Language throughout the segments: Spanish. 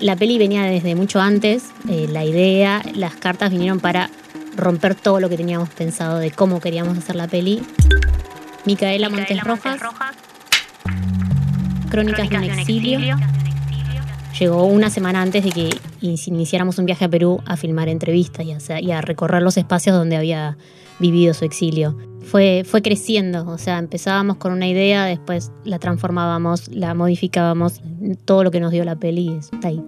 La peli venía desde mucho antes, eh, la idea, las cartas vinieron para romper todo lo que teníamos pensado de cómo queríamos hacer la peli. Micaela, Montes, Rojas, Crónicas, de un exilio. Llegó una semana antes de que iniciáramos un viaje a Perú a filmar entrevistas y a recorrer los espacios donde había vivido su exilio. Fue, fue creciendo, o sea, empezábamos con una idea, después la transformábamos, la modificábamos, todo lo que nos dio la peli está ahí.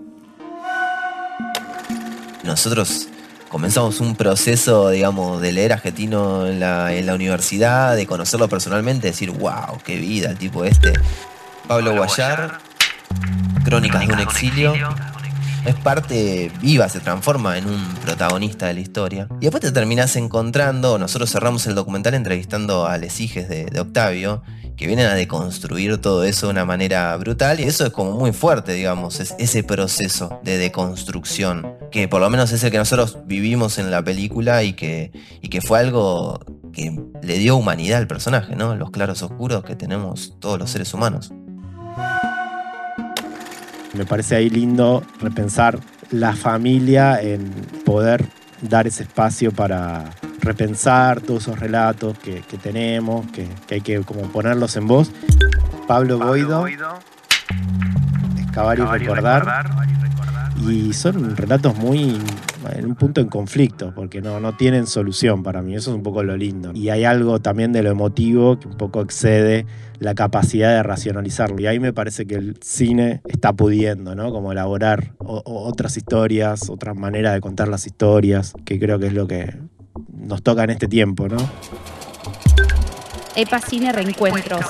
Nosotros comenzamos un proceso, digamos, de leer argentino en la, en la universidad, de conocerlo personalmente, decir, wow, qué vida el tipo este. Pablo Guayar, Crónicas de un exilio es parte viva, se transforma en un protagonista de la historia. Y después te terminás encontrando, nosotros cerramos el documental entrevistando a les hijes de, Octavio, que vienen a deconstruir todo eso de una manera brutal, y eso es como muy fuerte, digamos, es ese proceso de deconstrucción, que por lo menos es el que nosotros vivimos en la película y que, y que fue algo que le dio humanidad al personaje, ¿no? Los claros oscuros que tenemos todos los seres humanos. Me parece ahí lindo repensar la familia en poder dar ese espacio para repensar todos esos relatos que, tenemos, que, hay que como ponerlos en voz. Pablo, Boido, excavar y recordar. Y son relatos muy en un punto en conflicto, porque no, no tienen solución para mí. Eso es un poco lo lindo. Y hay algo también de lo emotivo que un poco excede la capacidad de racionalizarlo. Y ahí me parece que el cine está pudiendo, ¿no? Como elaborar otras historias, otras maneras de contar las historias, que creo que es lo que nos toca en este tiempo, ¿no? EPA Cine Reencuentros.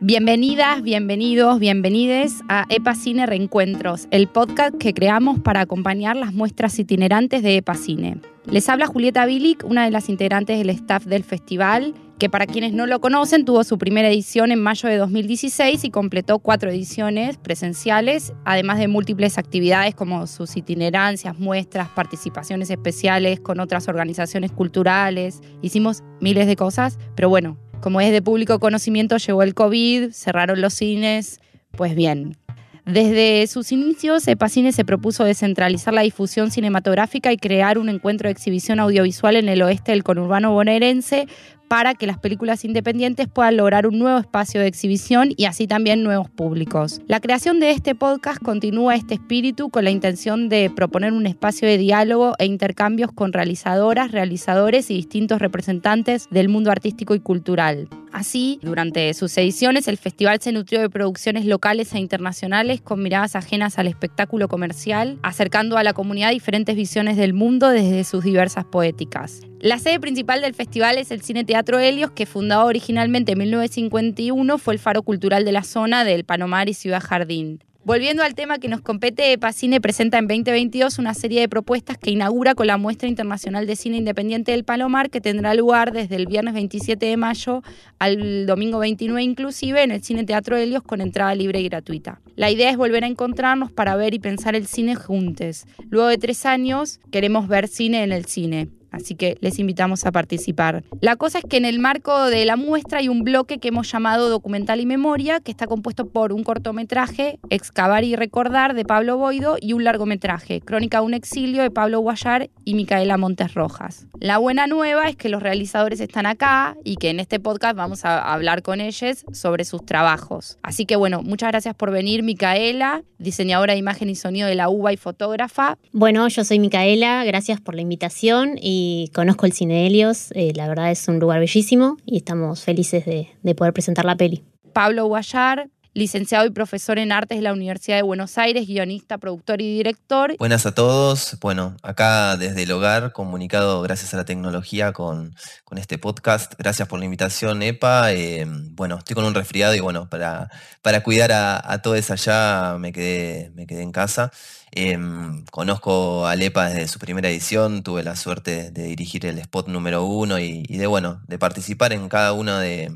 Bienvenidas, bienvenidos, bienvenides a EPA Cine Reencuentros, el podcast que creamos para acompañar las muestras itinerantes de EPA Cine. Les habla Julieta Bilic, una de las integrantes del staff del festival, que para quienes no lo conocen tuvo su primera edición en mayo de 2016 y completó cuatro ediciones presenciales, además de múltiples actividades como sus itinerancias, muestras, participaciones especiales con otras organizaciones culturales. Hicimos miles de cosas, pero bueno, como es de público conocimiento, llegó el COVID, cerraron los cines, pues bien. Desde sus inicios, Epacine se propuso descentralizar la difusión cinematográfica y crear un encuentro de exhibición audiovisual en el oeste del conurbano bonaerense para que las películas independientes puedan lograr un nuevo espacio de exhibición y así también nuevos públicos. La creación de este podcast continúa este espíritu con la intención de proponer un espacio de diálogo e intercambios con realizadoras, realizadores y distintos representantes del mundo artístico y cultural. Así, durante sus ediciones, el festival se nutrió de producciones locales e internacionales con miradas ajenas al espectáculo comercial, acercando a la comunidad diferentes visiones del mundo desde sus diversas poéticas. La sede principal del festival es el Cine Teatro Helios, que fundado originalmente en 1951 fue el faro cultural de la zona del Panomar y Ciudad Jardín. Volviendo al tema que nos compete, Epacine presenta en 2022 una serie de propuestas que inaugura con la Muestra Internacional de Cine Independiente del Palomar, que tendrá lugar desde el viernes 27 de mayo al domingo 29 inclusive en el Cine Teatro Helios con entrada libre y gratuita. La idea es volver a encontrarnos para ver y pensar el cine juntos. Luego de tres años queremos ver cine en el cine. Así que les invitamos a participar. La cosa es que en el marco de la muestra hay un bloque que hemos llamado Documental y Memoria, que está compuesto por un cortometraje, Excavar y Recordar, de Pablo Boido, y un largometraje, Crónica de un exilio, de Pablo Guayar y Micaela Montes Rojas. La buena nueva es que los realizadores están acá y que en este podcast vamos a hablar con ellos sobre sus trabajos. Así que bueno, muchas gracias por venir, Micaela, diseñadora de imagen y sonido de la UBA y fotógrafa. Bueno, yo soy Micaela, gracias por la invitación y conozco el Cine Helios, eh, la verdad es un lugar bellísimo y estamos felices de, de poder presentar la peli. Pablo Guayar, licenciado y profesor en artes de la Universidad de Buenos Aires, guionista, productor y director. Buenas a todos. Bueno, acá desde el hogar, comunicado gracias a la tecnología con, con este podcast. Gracias por la invitación, EPA. Eh, bueno, estoy con un resfriado y bueno, para, para cuidar a, a todos allá me quedé, me quedé en casa. Em, conozco a Lepa desde su primera edición, tuve la suerte de dirigir el spot número uno y, de bueno, de participar en cada una de,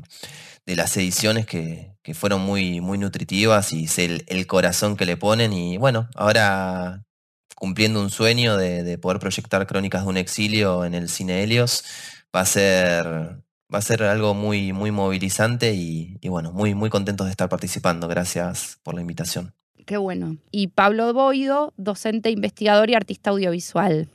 las ediciones que, fueron muy, muy nutritivas y sé el, corazón que le ponen. Y bueno, ahora cumpliendo un sueño de, de, poder proyectar Crónicas de un exilio en el cine Helios, va a ser, va a ser algo muy, muy movilizante y, y bueno, muy, muy contentos de estar participando. Gracias por la invitación. Qué bueno. Y Pablo Boido, docente, investigador y artista audiovisual.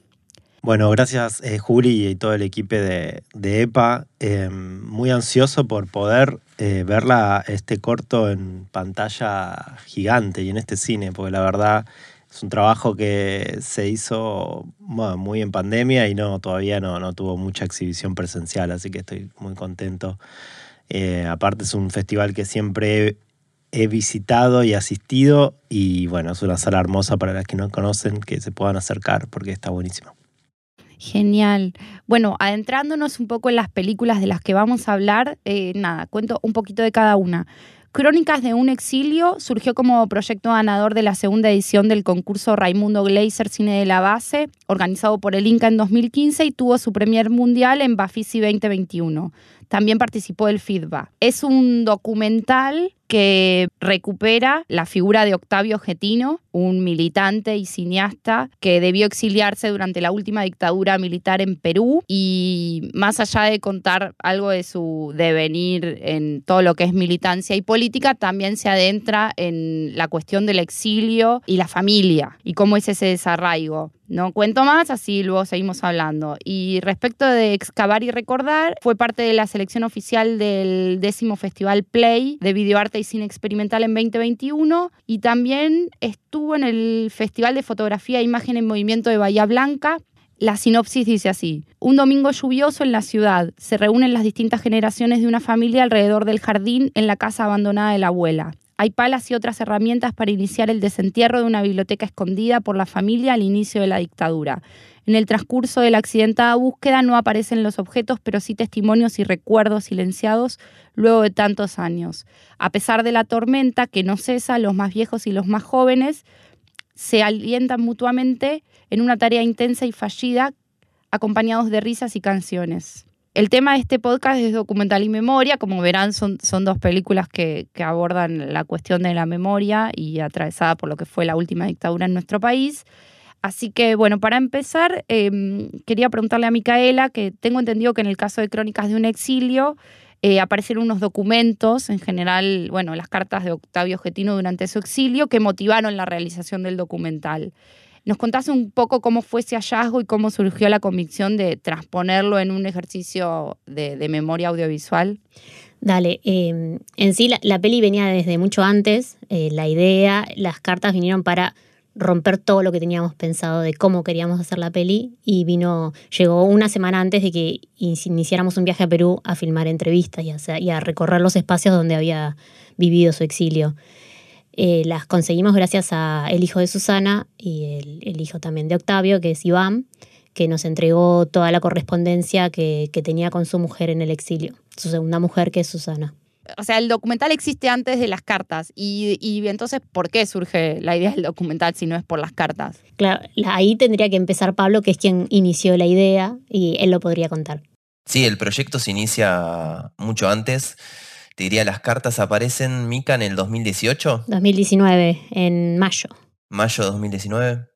Bueno, gracias eh, Juli y todo el equipo de, EPA. Eh, muy ansioso por poder eh, verla este corto en pantalla gigante y en este cine, porque la verdad es un trabajo que se hizo muy en pandemia y no todavía no, no, tuvo mucha exhibición presencial, así que estoy muy contento. Eh, aparte es un festival que siempre he visitado y asistido y bueno, es una sala hermosa para las que no conocen, que se puedan acercar porque está buenísimo. Genial. Bueno, adentrándonos un poco en las películas de las que vamos a hablar, eh, nada, cuento un poquito de cada una. Crónicas de un exilio surgió como proyecto ganador de la segunda edición del concurso Raimundo Gleiser Cine de la Base, organizado por el Inca en 2015 y tuvo su premier mundial en Bafisi 2021. También participó del Feedback. Es un documental que recupera la figura de Octavio Getino, un militante y cineasta que debió exiliarse durante la última dictadura militar en Perú y más allá de contar algo de su devenir en todo lo que es militancia y política, también se adentra en la cuestión del exilio y la familia y cómo es ese desarraigo. No cuento más, así luego seguimos hablando. Y respecto de excavar y recordar, fue parte de la selección oficial del décimo Festival Play de Videoarte y Cine Experimental en 2021 y también estuvo en el Festival de Fotografía e Imagen en Movimiento de Bahía Blanca. La sinopsis dice así, un domingo lluvioso en la ciudad, se reúnen las distintas generaciones de una familia alrededor del jardín en la casa abandonada de la abuela. Hay palas y otras herramientas para iniciar el desentierro de una biblioteca escondida por la familia al inicio de la dictadura. En el transcurso de la accidentada búsqueda no aparecen los objetos, pero sí testimonios y recuerdos silenciados luego de tantos años. A pesar de la tormenta que no cesa, los más viejos y los más jóvenes se alientan mutuamente en una tarea intensa y fallida, acompañados de risas y canciones. El tema de este podcast es documental y memoria. Como verán, son, dos películas que, abordan la cuestión de la memoria y atravesada por lo que fue la última dictadura en nuestro país. Así que, bueno, para empezar, eh, quería preguntarle a Micaela, que tengo entendido que en el caso de Crónicas de un exilio, eh, aparecieron unos documentos, en general, bueno, las cartas de Octavio Getino durante su exilio, que motivaron la realización del documental. ¿Nos contás un poco cómo fue ese hallazgo y cómo surgió la convicción de transponerlo en un ejercicio de, memoria audiovisual? Dale, eh, en sí la, peli venía desde mucho antes, eh, la idea, las cartas vinieron para romper todo lo que teníamos pensado de cómo queríamos hacer la peli y vino, llegó una semana antes de que iniciáramos un viaje a Perú a filmar entrevistas y a recorrer los espacios donde había vivido su exilio. Eh, las conseguimos gracias a el hijo de Susana y el, el, hijo también de Octavio, que es Iván, que nos entregó toda la correspondencia que, que tenía con su mujer en el exilio, su segunda mujer, que es Susana o sea, el documental existe antes de las cartas. Y, y, entonces, ¿por qué surge la idea del documental si no es por las cartas? Claro, ahí tendría que empezar Pablo, que es quien inició la idea, y él lo podría contar. Sí, el proyecto se inicia mucho antes. Te diría, las cartas aparecen, Mica, en el 2018. 2019, en mayo. ¿Mayo de 2019?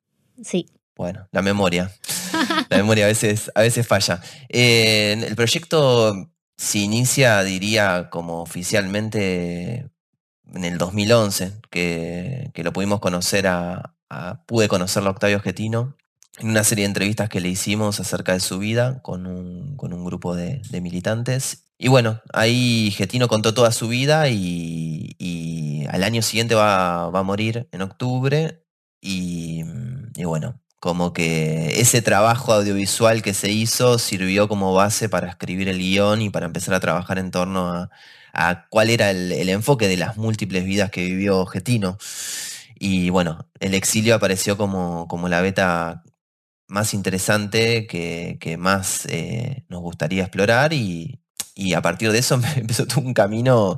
Sí. Bueno, la memoria. la memoria a veces, a veces falla. Eh, el proyecto se inicia, diría, como oficialmente en el 2011, que, que lo pudimos conocer a, a, pude conocerlo a Octavio Getino en una serie de entrevistas que le hicimos acerca de su vida con un, con un grupo de, de, militantes. Y bueno, ahí Getino contó toda su vida y, al año siguiente va, va, a morir en octubre. Y, bueno, como que ese trabajo audiovisual que se hizo sirvió como base para escribir el guion y para empezar a trabajar en torno a, cuál era el, enfoque de las múltiples vidas que vivió Getino. Y bueno, el exilio apareció como, como la beta más interesante que, que más eh, nos gustaría explorar y, y, a partir de eso empezó un camino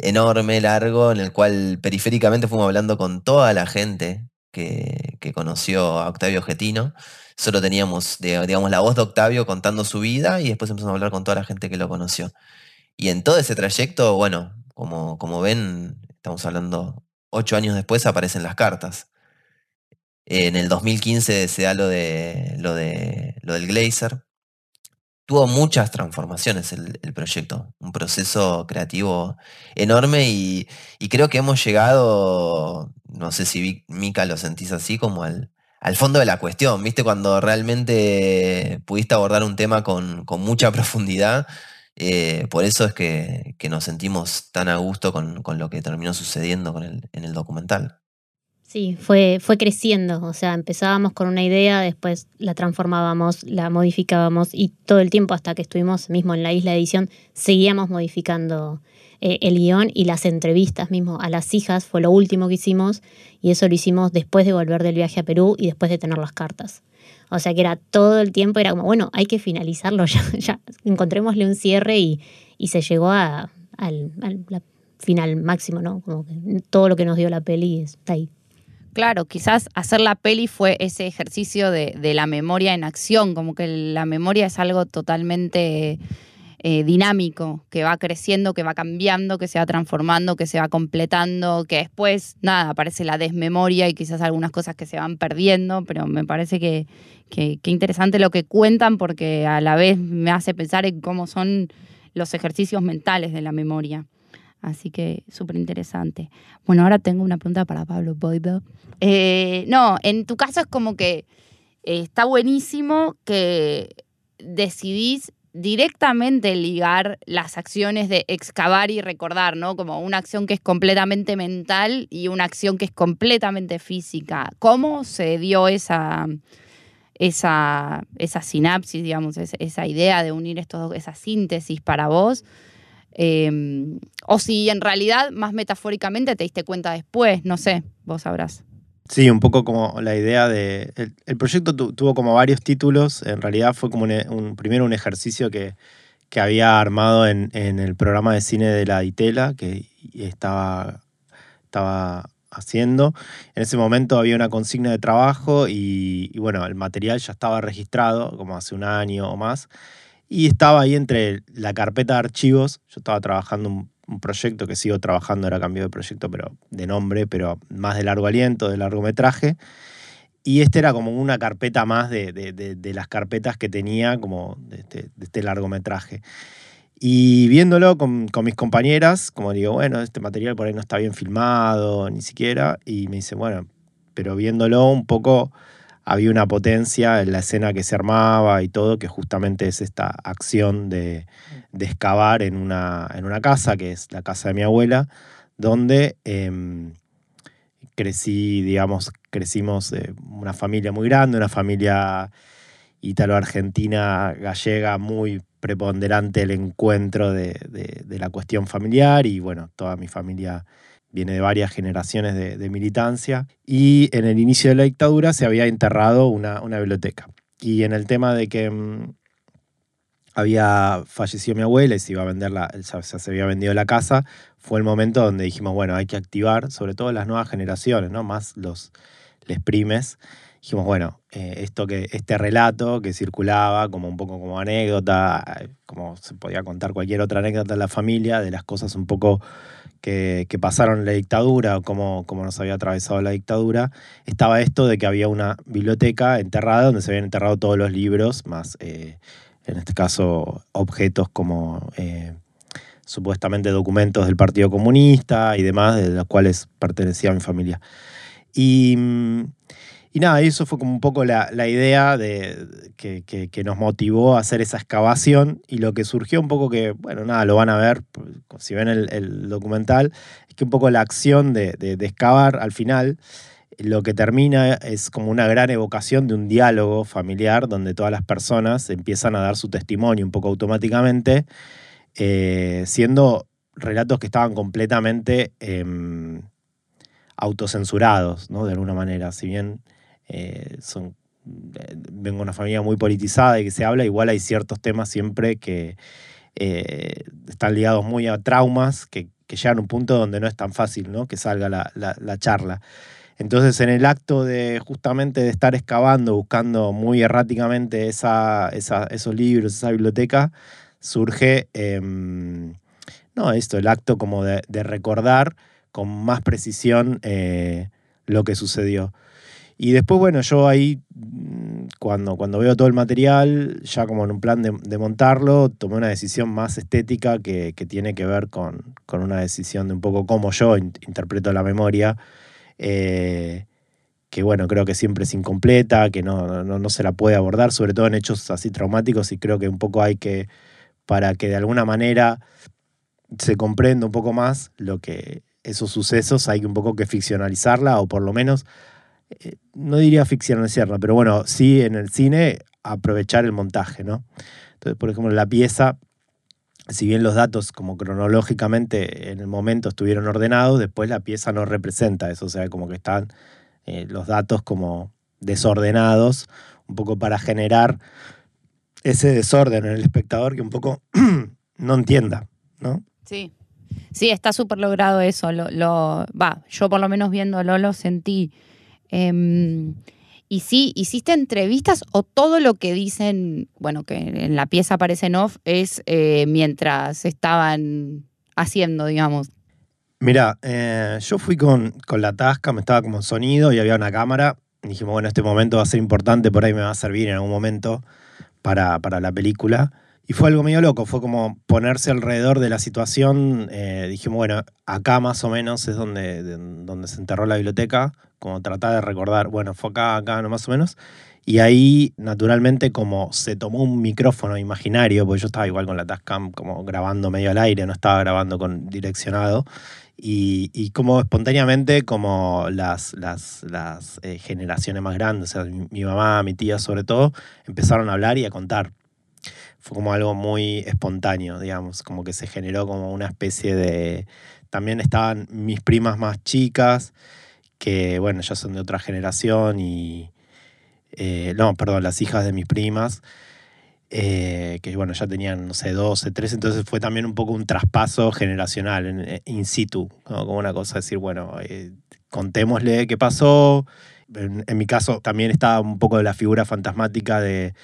enorme, largo, en el cual periféricamente fuimos hablando con toda la gente que, que, conoció a Octavio Getino. Solo teníamos, digamos, la voz de Octavio contando su vida y después empezamos a hablar con toda la gente que lo conoció. Y en todo ese trayecto, bueno, como, como ven, estamos hablando, ocho años después aparecen las cartas. En el 2015 se da lo, de, lo, de, lo del Glazer. Tuvo muchas transformaciones el, proyecto, un proceso creativo enorme y, creo que hemos llegado, no sé si Mika lo sentís así, como al, fondo de la cuestión, ¿viste? Cuando realmente pudiste abordar un tema con, mucha profundidad. Eh, por eso es que, nos sentimos tan a gusto con, lo que terminó sucediendo con el, en el documental. Sí, fue, fue creciendo, o sea, empezábamos con una idea, después la transformábamos, la modificábamos y todo el tiempo hasta que estuvimos mismo en la isla de edición seguíamos modificando eh, el guion y las entrevistas mismo a las hijas fue lo último que hicimos y eso lo hicimos después de volver del viaje a Perú y después de tener las cartas. O sea que era todo el tiempo, era como, bueno, hay que finalizarlo ya, ya encontrémosle un cierre y, se llegó a, al, final máximo, ¿no? Como que todo lo que nos dio la peli está ahí. Claro, quizás hacer la peli fue ese ejercicio de, la memoria en acción, como que la memoria es algo totalmente eh, dinámico, que va creciendo, que va cambiando, que se va transformando, que se va completando, que después, nada, aparece la desmemoria y quizás algunas cosas que se van perdiendo, pero me parece que, interesante lo que cuentan porque a la vez me hace pensar en cómo son los ejercicios mentales de la memoria. Así que súper interesante. Bueno, ahora tengo una pregunta para Pablo Boybell. Eh, no, en tu caso es como que eh, está buenísimo que decidís directamente ligar las acciones de excavar y recordar, ¿no? Como una acción que es completamente mental y una acción que es completamente física. ¿Cómo se dio esa, esa, esa sinapsis, digamos, esa, idea de unir estos dos, esa síntesis para vos? Em, o si en realidad, más metafóricamente, te diste cuenta después, no sé, vos sabrás. Sí, un poco como la idea de... El, proyecto tuvo como varios títulos, en realidad fue como un, primero un ejercicio que, que había armado en, el programa de cine de la Ditela, que estaba, estaba haciendo. En ese momento había una consigna de trabajo y, y, bueno, el material ya estaba registrado, como hace un año o más. Y estaba ahí entre la carpeta de archivos. Yo estaba trabajando un, proyecto que sigo trabajando, era cambio de proyecto, pero de nombre, pero más de largo aliento, de largometraje. Y este era como una carpeta más de, las carpetas que tenía como de este, este largometraje. Y viéndolo con, con, mis compañeras, como digo, bueno, este material por ahí no está bien filmado, ni siquiera. Y me dice, bueno, pero viéndolo un poco había una potencia en la escena que se armaba y todo, que justamente es esta acción de, excavar en una, en una, casa, que es la casa de mi abuela, donde em, crecí, digamos, crecimos eh, una familia muy grande, una familia ítalo-argentina gallega muy preponderante el encuentro de, de, la cuestión familiar y bueno, toda mi familia viene de varias generaciones de, militancia, y en el inicio de la dictadura se había enterrado una, biblioteca. Y en el tema de que mm, había fallecido mi abuela y se iba a vender la, se había vendido la casa, fue el momento donde dijimos, bueno, hay que activar, sobre todo las nuevas generaciones, ¿no? Más los les primes. Dijimos, bueno, eh, esto que, este relato que circulaba como un poco como anécdota, como se podía contar cualquier otra anécdota de la familia, de las cosas un poco que, pasaron la dictadura o cómo, nos había atravesado la dictadura, estaba esto de que había una biblioteca enterrada donde se habían enterrado todos los libros, más eh, en este caso objetos como eh, supuestamente documentos del Partido Comunista y demás, de los cuales pertenecía mi familia. Y, mm, y nada, eso fue como un poco la, idea de, que, nos motivó a hacer esa excavación y lo que surgió un poco que, bueno, nada, lo van a ver, si ven el, documental, es que un poco la acción de, de, excavar al final lo que termina es como una gran evocación de un diálogo familiar donde todas las personas empiezan a dar su testimonio un poco automáticamente, eh, siendo relatos que estaban completamente em, autocensurados, ¿no? De alguna manera, si bien eh, son, eh, vengo de una familia muy politizada y que se habla, igual hay ciertos temas siempre que eh, están ligados muy a traumas que, llegan a un punto donde no es tan fácil ¿no? que salga la, charla. Entonces, en el acto de justamente de estar excavando, buscando muy erráticamente esa, esos libros, esa biblioteca, surge, em, no, esto, el acto como de, recordar con más precisión lo que sucedió. Y después, bueno, yo ahí, mm, cuando, cuando veo todo el material, ya como en un plan de, montarlo, tomé una decisión más estética que, tiene que ver con, una decisión de un poco cómo yo interpreto la memoria. Eh, que bueno, creo que siempre es incompleta, que no, no, se la puede abordar, sobre todo en hechos así traumáticos, y creo que un poco hay que, para que de alguna manera se comprenda un poco más lo que esos sucesos, hay un poco que ficcionalizarla, o por lo menos, eh, no diría ficcionalizarla, pero bueno, sí en el cine aprovechar el montaje, ¿no? Entonces, por ejemplo, la pieza, si bien los datos como cronológicamente en el momento estuvieron ordenados, después la pieza no representa eso, o sea, como que están eh, los datos como desordenados, un poco para generar ese desorden en el espectador que un poco no entienda, ¿no? Sí. Sí, está súper logrado eso. Va, yo por lo menos viéndolo lo sentí. Em, y sí, ¿hiciste entrevistas o todo lo que dicen, bueno, que en la pieza aparece en off, es eh, mientras estaban haciendo, digamos? Mira, eh, yo fui con, la tasca, me estaba como sonido y había una cámara. Dijimos, bueno, este momento va a ser importante, por ahí me va a servir en algún momento para, la película. Y fue algo medio loco, fue como ponerse alrededor de la situación. Eh, dijimos, bueno, acá más o menos es donde, donde se enterró la biblioteca, como tratar de recordar, bueno, fue acá, acá, no más o menos. Y ahí, naturalmente, como se tomó un micrófono imaginario, porque yo estaba igual con la Tascam, como grabando medio al aire, no estaba grabando con direccionado. Y, como espontáneamente, como las, las, las eh, generaciones más grandes, o sea, mi, mamá, mi tía sobre todo, empezaron a hablar y a contar. Fue como algo muy espontáneo, digamos, como que se generó como una especie de... También estaban mis primas más chicas, que bueno, ya son de otra generación y... Eh, no, perdón, las hijas de mis primas. Eh, que bueno, ya tenían, no sé, 12, 13, entonces fue también un poco un traspaso generacional, en, eh, in situ, como una cosa de decir, bueno, contémosle qué pasó. En, mi caso también estaba un poco de la figura fantasmática de,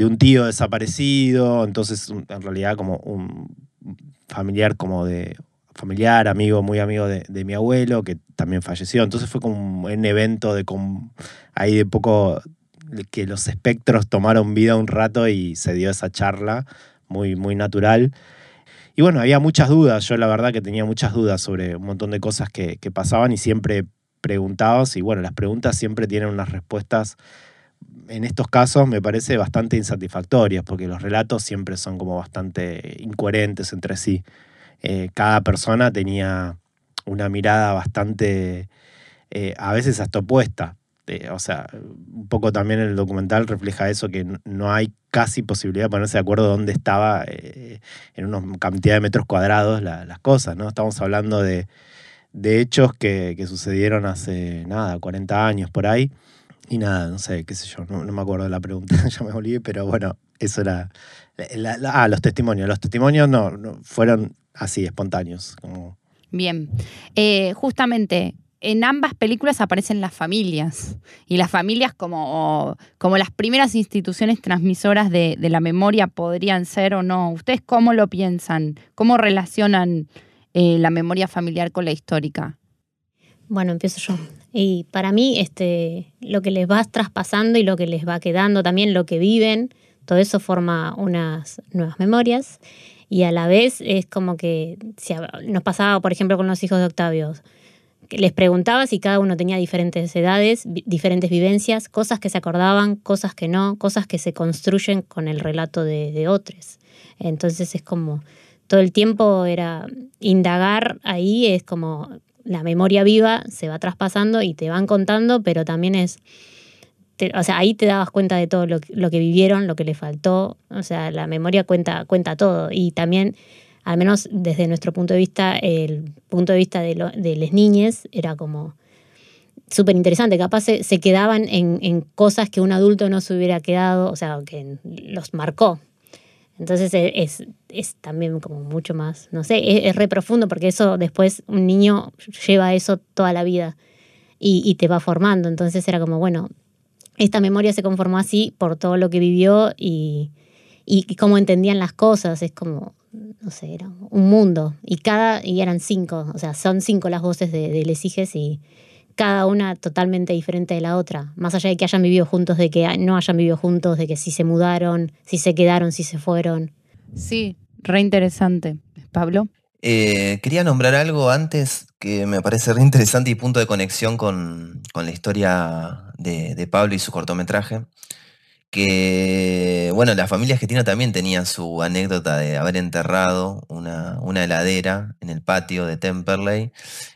un tío desaparecido, entonces en realidad como un familiar como de familiar, amigo, muy amigo de, de, mi abuelo, que también falleció. Entonces fue como un evento de ahí de poco que los espectros tomaron vida un rato y se dio esa charla muy, muy natural. Y bueno, había muchas dudas, yo la verdad que tenía muchas dudas sobre un montón de cosas que, pasaban y siempre preguntabas y bueno, las preguntas siempre tienen unas respuestas, en estos casos me parece bastante insatisfactorias, porque los relatos siempre son como bastante incoherentes entre sí. Eh, cada persona tenía una mirada bastante, eh, a veces hasta opuesta, este, o sea, un poco también el documental refleja eso, que no hay casi posibilidad de ponerse de acuerdo dónde estaba eh, en una cantidad de metros cuadrados las cosas, ¿no? Estamos hablando de, hechos que, sucedieron hace, nada, 40 años por ahí. Y nada, no sé, qué sé yo, no, me acuerdo de la pregunta, ya me olvidé, pero bueno, eso era... ah, los testimonios. Los testimonios no, fueron así, espontáneos. Como... Bien. Eh, justamente, en ambas películas aparecen las familias y las familias como, como las primeras instituciones transmisoras de, la memoria podrían ser o no. ¿Ustedes cómo lo piensan? ¿Cómo relacionan eh, la memoria familiar con la histórica? Bueno, empiezo yo. Y para mí, este, lo que les va traspasando y lo que les va quedando, también lo que viven, todo eso forma unas nuevas memorias. Y a la vez es como que nos pasaba, por ejemplo, con los hijos de Octavio les preguntaba si cada uno tenía diferentes edades, diferentes vivencias, cosas que se acordaban, cosas que no, cosas que se construyen con el relato de, otros. Entonces es como todo el tiempo era indagar ahí, es como la memoria viva se va traspasando y te van contando, pero también es, o sea, ahí te dabas cuenta de todo lo, lo, que vivieron, lo que le faltó, o sea, la memoria cuenta, cuenta todo y también al menos desde nuestro punto de vista, el punto de vista de, las niñas era como súper interesante. Capaz se, quedaban en, cosas que un adulto no se hubiera quedado, o sea, que los marcó. Entonces e, es, es, también como mucho más, no sé, es, re profundo porque eso después un niño lleva eso toda la vida y, te va formando. Entonces era como, bueno, esta memoria se conformó así por todo lo que vivió y, y cómo entendían las cosas. Es como, no sé, era un mundo. Y cada, y eran cinco, o sea, son cinco las voces de, de Les y cada una totalmente diferente de la otra, más allá de que hayan vivido juntos, de que no hayan vivido juntos, de que si se mudaron, si se quedaron, si se fueron. Sí, re interesante. Pablo. Eh, quería nombrar algo antes que me parece re interesante y punto de conexión con, la historia de, Pablo y su cortometraje. Que, bueno, la familia argentina también tenía su anécdota de haber enterrado una, heladera en el patio de Temperley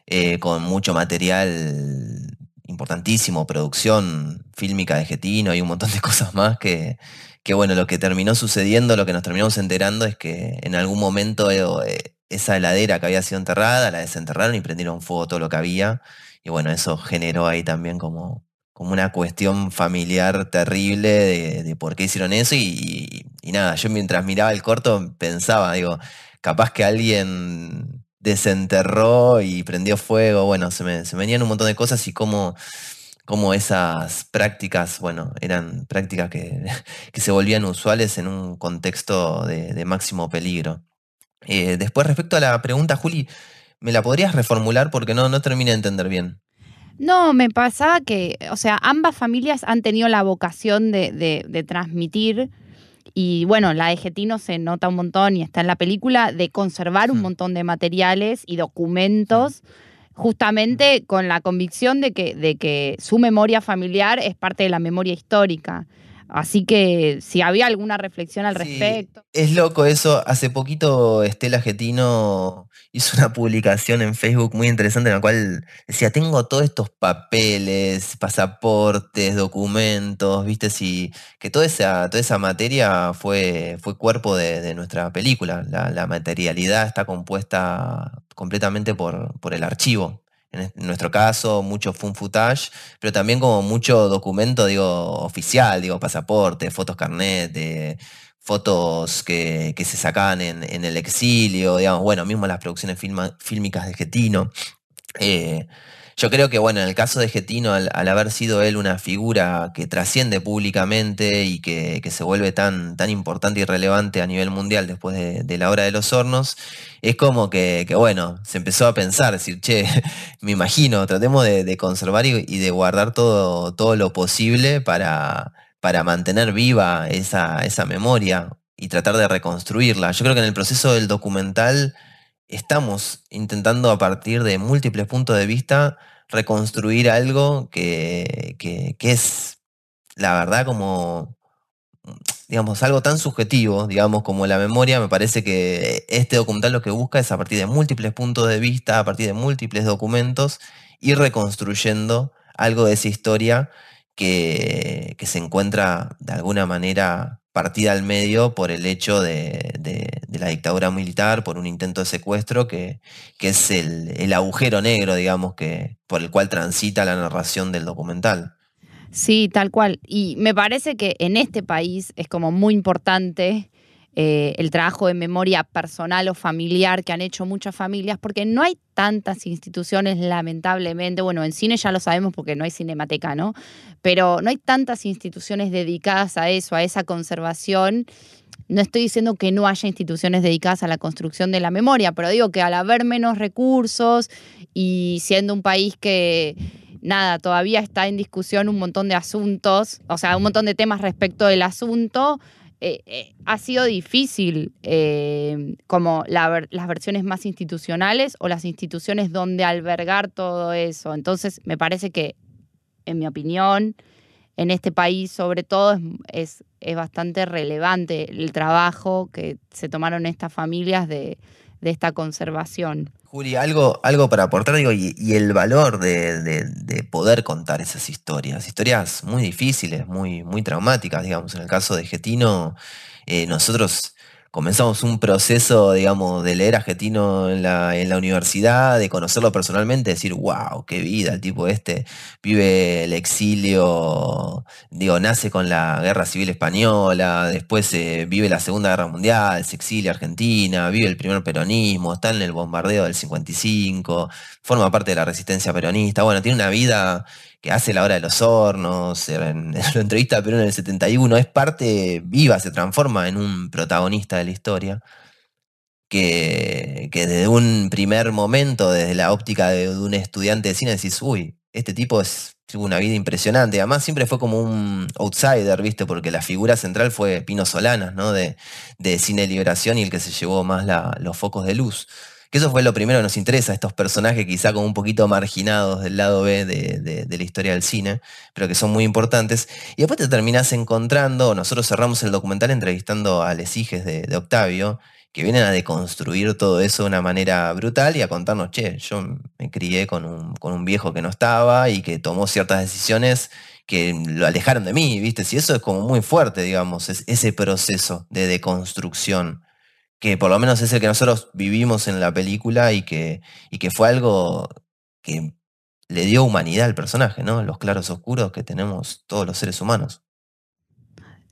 eh, con mucho material importantísimo, producción fílmica de Getino y un montón de cosas más que, que bueno, lo que terminó sucediendo, lo que nos terminamos enterando es que en algún momento eh, esa heladera que había sido enterrada, la desenterraron y prendieron fuego todo lo que había. Y bueno, eso generó ahí también como, como una cuestión familiar terrible de, por qué hicieron eso. Y, nada, yo mientras miraba el corto pensaba, digo, capaz que alguien desenterró y prendió fuego. Bueno, se me, se venían un montón de cosas y cómo cómo esas prácticas, bueno, eran prácticas que, se volvían usuales en un contexto de, máximo peligro. Eh, después, respecto a la pregunta, Juli, ¿me la podrías reformular? Porque no, no terminé de entender bien. No, me pasaba que, o sea, ambas familias han tenido la vocación de, transmitir, y bueno, la de Getino se nota un montón y está en la película, de conservar un hmm. montón de materiales y documentos justamente con la convicción de que, de que su memoria familiar es parte de la memoria histórica. Así que si había alguna reflexión al respecto. Es loco eso. Hace poquito Estela Getino hizo una publicación en Facebook muy interesante en la cual decía, tengo todos estos papeles, pasaportes, documentos, viste, si, que toda esa, toda esa materia fue, fue cuerpo de, nuestra película. La, materialidad está compuesta completamente por, por el archivo en nuestro caso, mucho fun footage, pero también como mucho documento, digo, oficial, digo, pasaporte, fotos carnet, fotos que, se sacaban en, el exilio, digamos, bueno, mismo las producciones fílmicas de Getino. Eh, yo creo que, bueno, en el caso de Getino, al, haber sido él una figura que trasciende públicamente y que, se vuelve tan, tan importante y relevante a nivel mundial después de, la hora de los hornos, es como que, bueno, se empezó a pensar, decir, che, me imagino, tratemos de, conservar y, de guardar todo, todo lo posible para, para mantener viva esa, esa memoria y tratar de reconstruirla. Yo creo que en el proceso del documental estamos intentando a partir de múltiples puntos de vista reconstruir algo que, es, la verdad, como, digamos, algo tan subjetivo, digamos, como la memoria, me parece que este documental lo que busca es a partir de múltiples puntos de vista, a partir de múltiples documentos, ir reconstruyendo algo de esa historia que, que se encuentra de alguna manera partida al medio por el hecho de, la dictadura militar, por un intento de secuestro, que, es el, agujero negro, digamos, que, por el cual transita la narración del documental. Sí, tal cual. Y me parece que en este país es como muy importante eh, el trabajo de memoria personal o familiar que han hecho muchas familias, porque no hay tantas instituciones, lamentablemente, bueno, en cine ya lo sabemos porque no hay cinemateca, ¿no? Pero no hay tantas instituciones dedicadas a eso, a esa conservación. No estoy diciendo que no haya instituciones dedicadas a la construcción de la memoria, pero digo que al haber menos recursos y siendo un país que nada, todavía está en discusión un montón de asuntos, o sea, un montón de temas respecto del asunto, eh, eh, ha sido difícil eh, como las versiones más institucionales o las instituciones donde albergar todo eso. Entonces, me parece que, en mi opinión, en este país sobre todo es, es, bastante relevante el trabajo que se tomaron estas familias de, de esta conservación. Juli, algo, algo para aportar, y, el valor de, poder contar esas historias, historias muy difíciles, muy, muy traumáticas, digamos. En el caso de Getino, eh, nosotros comenzamos un proceso, digamos, de leer a Getino en la, en la universidad, de conocerlo personalmente, decir, wow, qué vida, el tipo este vive el exilio, digo, nace con la guerra civil española, después eh, vive la Segunda Guerra Mundial, se exilia Argentina, vive el primer peronismo, está en el bombardeo del 55, forma parte de la resistencia peronista, bueno, tiene una vida que hace la hora de los hornos, en, la entrevista a Perón en el 71, es parte viva, se transforma en un protagonista de la historia, que, desde un primer momento, desde la óptica de, un estudiante de cine, decís, uy, este tipo es, tuvo una vida impresionante. Además, siempre fue como un outsider, ¿viste? Porque la figura central fue Pino Solanas, ¿no? De, de Cine Liberación y el que se llevó más los focos de luz. Que eso fue lo primero que nos interesa, estos personajes quizá como un poquito marginados del lado B de, la historia del cine, pero que son muy importantes. Y después te terminás encontrando, nosotros cerramos el documental entrevistando a Les Hijes de Octavio, que vienen a deconstruir todo eso de una manera brutal y a contarnos, che, yo me crié con un, viejo que no estaba y que tomó ciertas decisiones que lo alejaron de mí, ¿viste? Si eso es como muy fuerte, digamos, es ese proceso de deconstrucción, que por lo menos es el que nosotros vivimos en la película y que, y que fue algo que le dio humanidad al personaje, ¿no? Los claros oscuros que tenemos todos los seres humanos.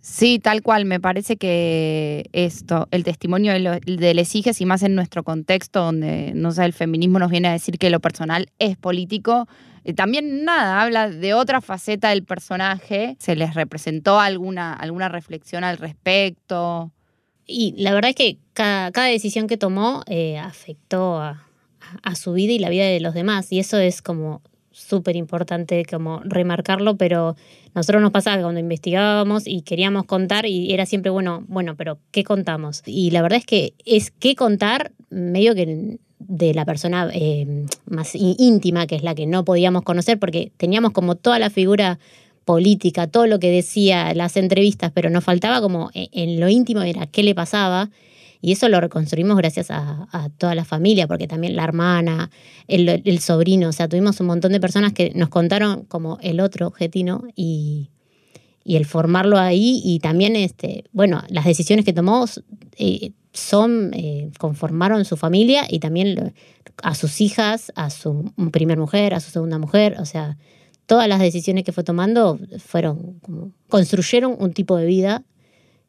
Sí, tal cual. Me parece que esto, el testimonio de, lo, y más en nuestro contexto donde, no sé, el feminismo nos viene a decir que lo personal es político, eh, también nada, habla de otra faceta del personaje. ¿Se les representó alguna, alguna reflexión al respecto? Y la verdad es que cada, decisión que tomó eh, afectó a, su vida y la vida de los demás. Y eso es como súper importante como remarcarlo, pero nosotros nos pasaba que cuando investigábamos y queríamos contar y era siempre, bueno, bueno, pero ¿qué contamos? Y la verdad es que es qué contar medio que de la persona eh, más íntima, que es la que no podíamos conocer, porque teníamos como toda la figura política, todo lo que decía las entrevistas, pero nos faltaba como e, en lo íntimo era qué le pasaba y eso lo reconstruimos gracias a, toda la familia, porque también la hermana, el, sobrino, o sea, tuvimos un montón de personas que nos contaron como el otro objetino y, el formarlo ahí y también, este, bueno, las decisiones que tomó eh, son, eh, conformaron su familia y también a sus hijas, a su primer mujer, a su segunda mujer, o sea, todas las decisiones que fue tomando fueron como, construyeron un tipo de vida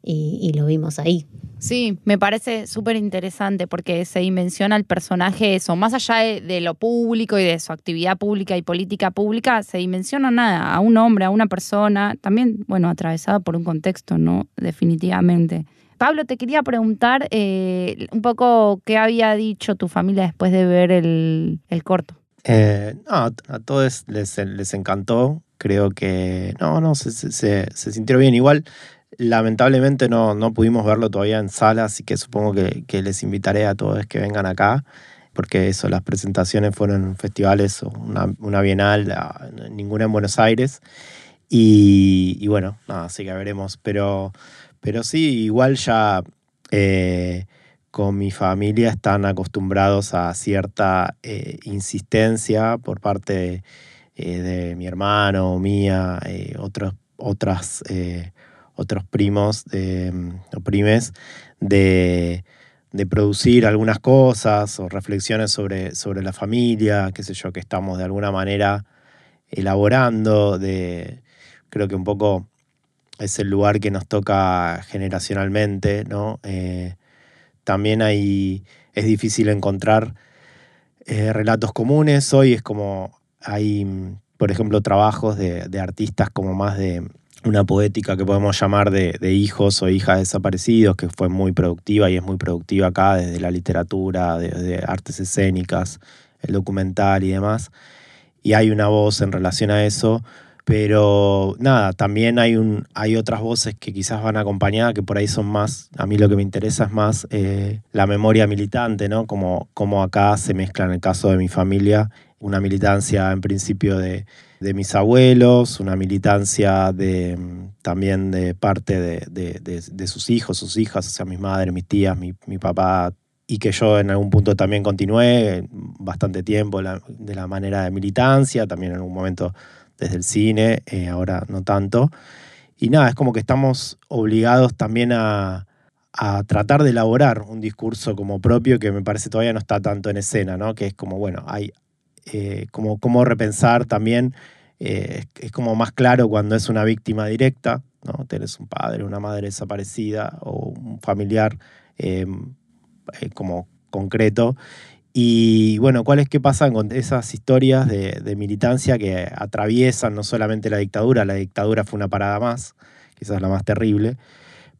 y, lo vimos ahí. Sí, me parece súper interesante porque se dimensiona el personaje eso, más allá de, lo público y de su actividad pública y política pública, se dimensiona nada, a un hombre, a una persona, también, bueno, atravesada por un contexto, ¿no? Definitivamente. Pablo, te quería preguntar eh, un poco qué había dicho tu familia después de ver el, corto. Eh, no, a todos les, les, encantó. Creo que no, no, se, se, se sintió bien. Igual Lamentablemente no, no pudimos verlo todavía en sala, así que supongo que, les invitaré a todos que vengan acá, porque eso, las presentaciones fueron festivales, una, una bienal, ninguna en Buenos Aires. Y, bueno, nada, así que veremos. Pero, pero sí, igual ya eh, con mi familia están acostumbrados a cierta eh, insistencia por parte eh, de, mi hermano, mía, otros, otras otros primos de, o primes de, producir algunas cosas o reflexiones sobre, sobre la familia, qué sé yo, que estamos de alguna manera elaborando, de, creo que un poco es el lugar que nos toca generacionalmente, ¿no? Eh, también hay, es difícil encontrar eh, relatos comunes, hoy es como hay, por ejemplo, trabajos de artistas como más de, una poética que podemos llamar de, hijos o hijas desaparecidos, que fue muy productiva y es muy productiva acá desde la literatura, de, artes escénicas, el documental y demás. Y hay una voz en relación a eso, pero nada, también hay, un, hay otras voces que quizás van acompañadas, que por ahí son más, a mí lo que me interesa es más eh, la memoria militante, ¿no? Como, como acá se mezcla en el caso de mi familia, una militancia en principio de de mis abuelos, una militancia de, también de parte de, sus hijos, sus hijas, o sea, mis madres, mis tías, mi, papá, y que yo en algún punto también continué bastante tiempo de la manera de militancia, también en algún momento desde el cine, eh, ahora no tanto. Y nada, es como que estamos obligados también a, tratar de elaborar un discurso como propio que me parece todavía no está tanto en escena, ¿no? Que es como, bueno, hay, eh, como cómo repensar también, eh, es como más claro cuando es una víctima directa, ¿no? Tienes un padre, una madre desaparecida o un familiar como concreto. Y bueno, ¿cuál es qué pasa con esas historias de, militancia que atraviesan no solamente la dictadura, la dictadura fue una parada más, quizás la más terrible,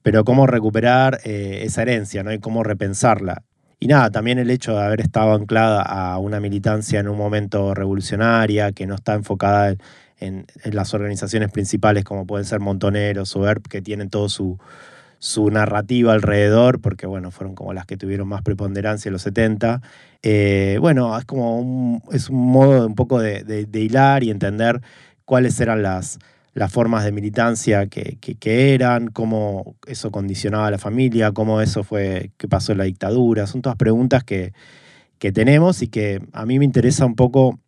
pero cómo recuperar esa herencia, ¿no? Y cómo repensarla. y nada, también el hecho de haber estado anclada a una militancia en un momento revolucionaria, que no está enfocada en, las organizaciones principales como pueden ser Montoneros o ERP, que tienen todo su, su narrativa alrededor, porque bueno, fueron como las que tuvieron más preponderancia en los 70. Eh, bueno, es como un, es un modo un poco de hilar y entender cuáles eran las, las formas de militancia que, eran, cómo eso condicionaba a la familia, cómo eso fue, qué pasó en la dictadura. Son todas preguntas que, tenemos y que a mí me interesa un poco,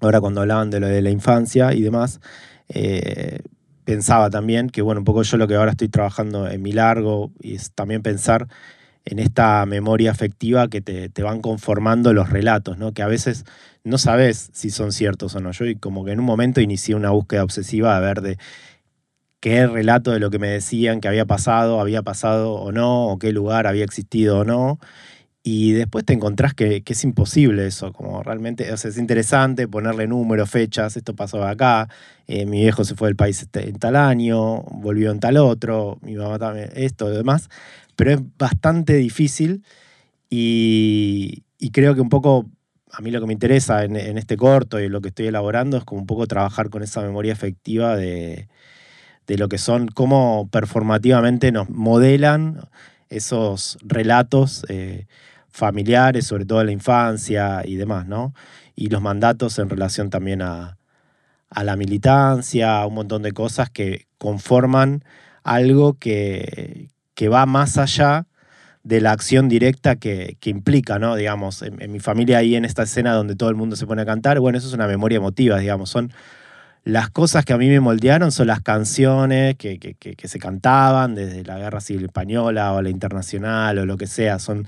ahora cuando hablaban de lo de la infancia y demás, eh, pensaba también que, bueno, un poco yo lo que ahora estoy trabajando en mi largo y es también pensar en esta memoria afectiva que te, te, van conformando los relatos, ¿no? Que a veces no sabes si son ciertos o no. Yo como que en un momento inicié una búsqueda obsesiva a ver de qué relato de lo que me decían que había pasado, había pasado o no, o qué lugar había existido o no. Y después te encontrás que, es imposible eso, como realmente, o sea, es interesante ponerle números, fechas, esto pasó acá, eh, mi viejo se fue del país este, en tal año, volvió en tal otro, mi mamá también, esto y demás, pero es bastante difícil y, creo que un poco a mí lo que me interesa en, este corto y lo que estoy elaborando es como un poco trabajar con esa memoria efectiva de, lo que son, cómo performativamente nos modelan esos relatos eh, familiares, sobre todo en la infancia y demás, ¿no? Y los mandatos en relación también a, la militancia, a un montón de cosas que conforman algo que, que va más allá de la acción directa que, implica, ¿no? Digamos, en, mi familia ahí en esta escena donde todo el mundo se pone a cantar, bueno, eso es una memoria emotiva, digamos, son las cosas que a mí me moldearon, son las canciones que, se cantaban desde la Guerra Civil Española o la Internacional o lo que sea, son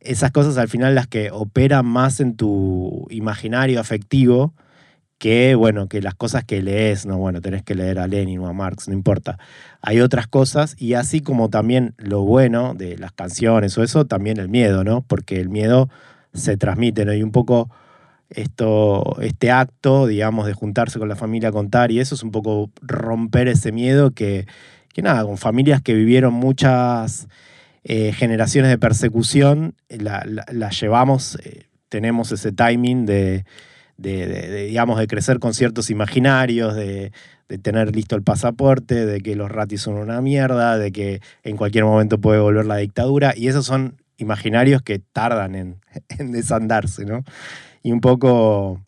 esas cosas al final las que operan más en tu imaginario afectivo que, bueno, que las cosas que lees, no, bueno, tenés que leer a Lenin o a Marx, no importa. Hay otras cosas y así como también lo bueno de las canciones o eso, también el miedo, ¿no? Porque el miedo se transmite, ¿no? Y un poco esto, este acto, digamos, de juntarse con la familia a contar y eso es un poco romper ese miedo que, que nada, con familias que vivieron muchas eh, generaciones de persecución, la, llevamos, eh, tenemos ese timing de digamos, de crecer con ciertos imaginarios, de, tener listo el pasaporte, de que los ratis son una mierda, de que en cualquier momento puede volver la dictadura, y esos son imaginarios que tardan en, desandarse, ¿no? Y un poco,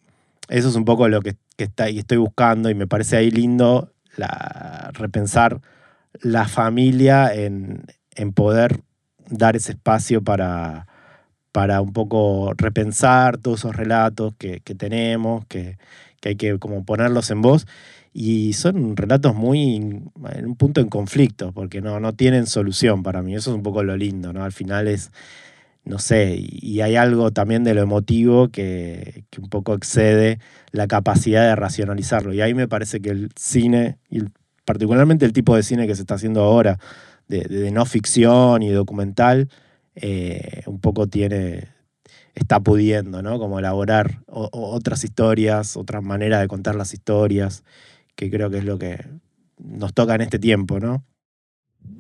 eso es un poco lo que, está, estoy buscando, y me parece ahí lindo repensar la familia en, en poder dar ese espacio para, para un poco repensar todos esos relatos que, tenemos, que, hay que como ponerlos en voz. Y son relatos muy en un punto en conflicto, porque no, no tienen solución para mí. Eso es un poco lo lindo, ¿no? Al final es, no sé, y hay algo también de lo emotivo que, un poco excede la capacidad de racionalizarlo. Y ahí me parece que el cine, y particularmente el tipo de cine que se está haciendo ahora, de no ficción y documental, eh, un poco tiene, está pudiendo, ¿no? Como elaborar otras historias, otras maneras de contar las historias, que creo que es lo que nos toca en este tiempo, ¿no?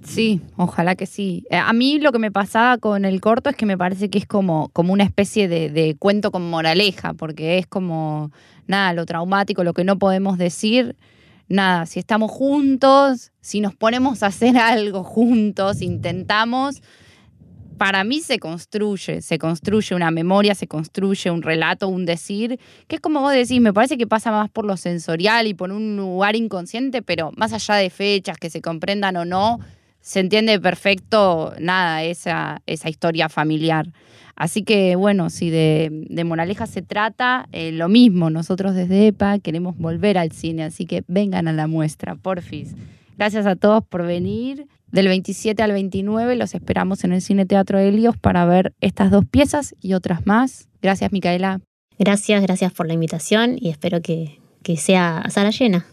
Sí, ojalá que sí. Eh, a mí lo que me pasaba con el corto es que me parece que es como, como una especie de, de, cuento con moraleja, porque es como, nada, lo traumático, lo que no podemos decir, nada, si estamos juntos, si nos ponemos a hacer algo juntos, intentamos, para mí se construye, se construye una memoria, se construye un relato, un decir, que es como vos decís, me parece que pasa más por lo sensorial y por un lugar inconsciente, pero más allá de fechas que se comprendan o no, se entiende perfecto, nada, esa, esa historia familiar. Así que bueno, si de, de moraleja se trata, eh, lo mismo, nosotros desde EPA queremos volver al cine, así que vengan a la muestra, porfis. Gracias a todos por venir. Del 27 al 29 los esperamos en el Cine Teatro Helios para ver estas dos piezas y otras más. Gracias, Micaela. Gracias, gracias por la invitación y espero que, sea a sala llena.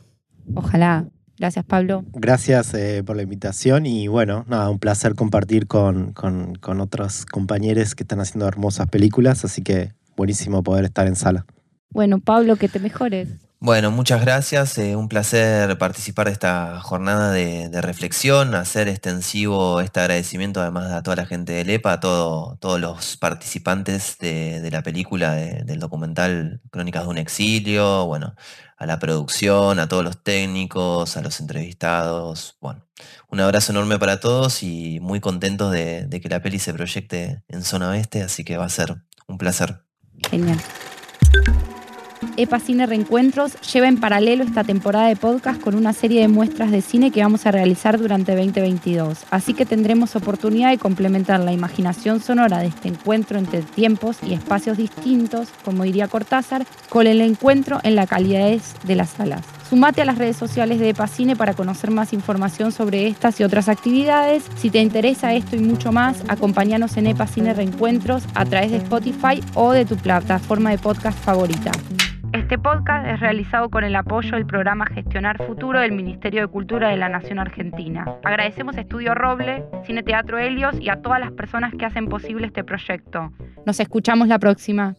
Ojalá. Gracias, Pablo. Gracias eh, por la invitación y bueno, nada, un placer compartir con, con, con otros compañeros que están haciendo hermosas películas, así que buenísimo poder estar en sala. Bueno, Pablo, que te mejores. Bueno, muchas gracias. Eh, un placer participar de esta jornada de, reflexión, hacer extensivo este agradecimiento además a toda la gente del EPA, a todos los participantes de, la película, del documental Crónicas de un Exilio, bueno, a la producción, a todos los técnicos, a los entrevistados. Bueno, un abrazo enorme para todos y muy contentos de, que la peli se proyecte en Zona Oeste, así que va a ser un placer. Genial. EPA Cine Reencuentros lleva en paralelo esta temporada de podcast con una serie de muestras de cine que vamos a realizar durante 2022. Así que tendremos oportunidad de complementar la imaginación sonora de este encuentro entre tiempos y espacios distintos, como diría Cortázar, con el encuentro en la calidad de las salas. Sumate a las redes sociales de EPA Cine para conocer más información sobre estas y otras actividades. Si te interesa esto y mucho más, acompáñanos en EPA Cine Reencuentros a través de Spotify o de tu plataforma de podcast favorita. Este podcast es realizado con el apoyo del programa Gestionar Futuro del Ministerio de Cultura de la Nación Argentina. Agradecemos a Estudio Roble, Cine Teatro Helios y a todas las personas que hacen posible este proyecto. Nos escuchamos la próxima.